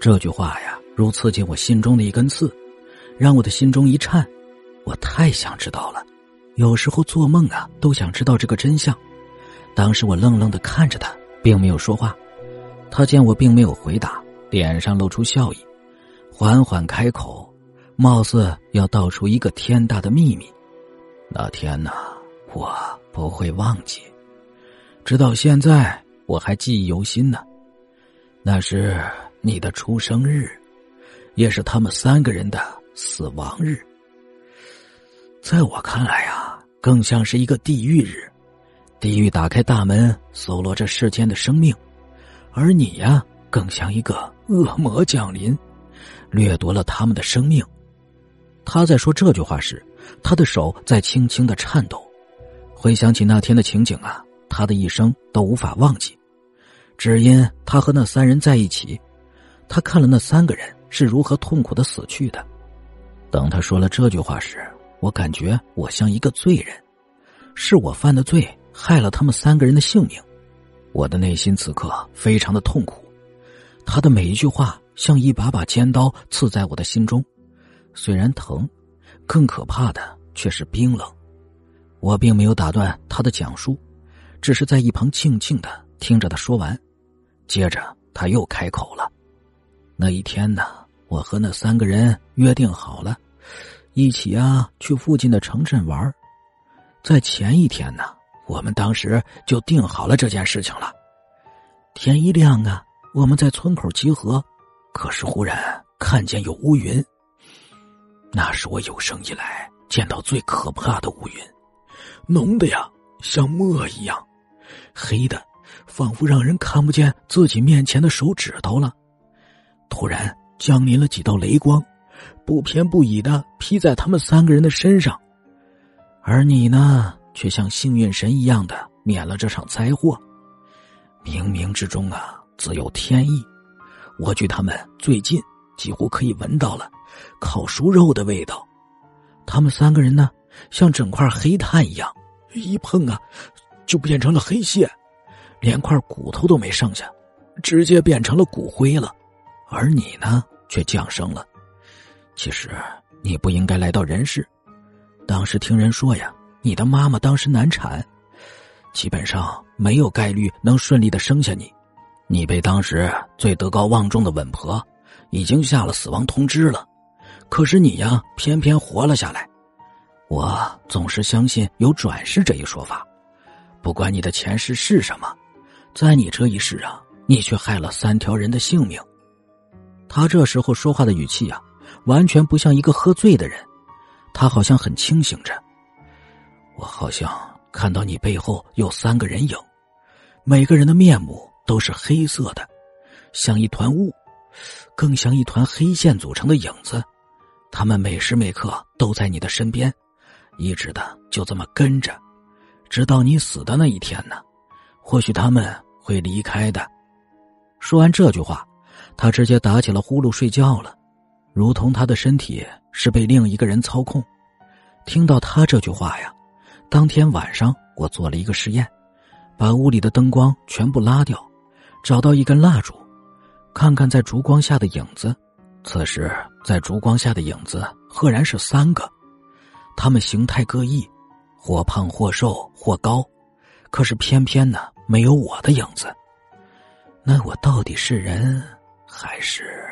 这句话呀，如刺进我心中的一根刺，让我的心中一颤。我太想知道了，有时候做梦啊，都想知道这个真相。当时我愣愣的看着他，并没有说话。他见我并没有回答，脸上露出笑意，缓缓开口，貌似要道出一个天大的秘密。那天呢，我不会忘记，直到现在我还记忆犹新呢。那是。你的出生日，也是他们三个人的死亡日。在我看来啊，更像是一个地狱日。地狱打开大门，搜罗着世间的生命，而你呀，更像一个恶魔降临，掠夺了他们的生命。他在说这句话时，他的手在轻轻的颤抖。回想起那天的情景啊，他的一生都无法忘记，只因他和那三人在一起。他看了那三个人是如何痛苦的死去的。等他说了这句话时，我感觉我像一个罪人，是我犯的罪，害了他们三个人的性命。我的内心此刻非常的痛苦。他的每一句话像一把把尖刀刺在我的心中，虽然疼，更可怕的却是冰冷。我并没有打断他的讲述，只是在一旁静静的听着他说完。接着他又开口了。那一天呢，我和那三个人约定好了，一起啊去附近的城镇玩。在前一天呢，我们当时就定好了这件事情了。天一亮啊，我们在村口集合，可是忽然看见有乌云。那是我有生以来见到最可怕的乌云，浓的呀像墨一样，黑的仿佛让人看不见自己面前的手指头了。突然降临了几道雷光，不偏不倚的劈在他们三个人的身上，而你呢，却像幸运神一样的免了这场灾祸。冥冥之中啊，自有天意。我距他们最近，几乎可以闻到了烤熟肉的味道。他们三个人呢，像整块黑炭一样，一碰啊，就变成了黑屑，连块骨头都没剩下，直接变成了骨灰了。而你呢，却降生了。其实你不应该来到人世。当时听人说呀，你的妈妈当时难产，基本上没有概率能顺利的生下你。你被当时最德高望重的稳婆已经下了死亡通知了，可是你呀，偏偏活了下来。我总是相信有转世这一说法，不管你的前世是什么，在你这一世啊，你却害了三条人的性命。他这时候说话的语气啊，完全不像一个喝醉的人，他好像很清醒着。我好像看到你背后有三个人影，每个人的面目都是黑色的，像一团雾，更像一团黑线组成的影子。他们每时每刻都在你的身边，一直的就这么跟着，直到你死的那一天呢。或许他们会离开的。说完这句话。他直接打起了呼噜睡觉了，如同他的身体是被另一个人操控。听到他这句话呀，当天晚上我做了一个实验，把屋里的灯光全部拉掉，找到一根蜡烛，看看在烛光下的影子。此时在烛光下的影子赫然是三个，他们形态各异，或胖或瘦或高，可是偏偏呢没有我的影子。那我到底是人？还是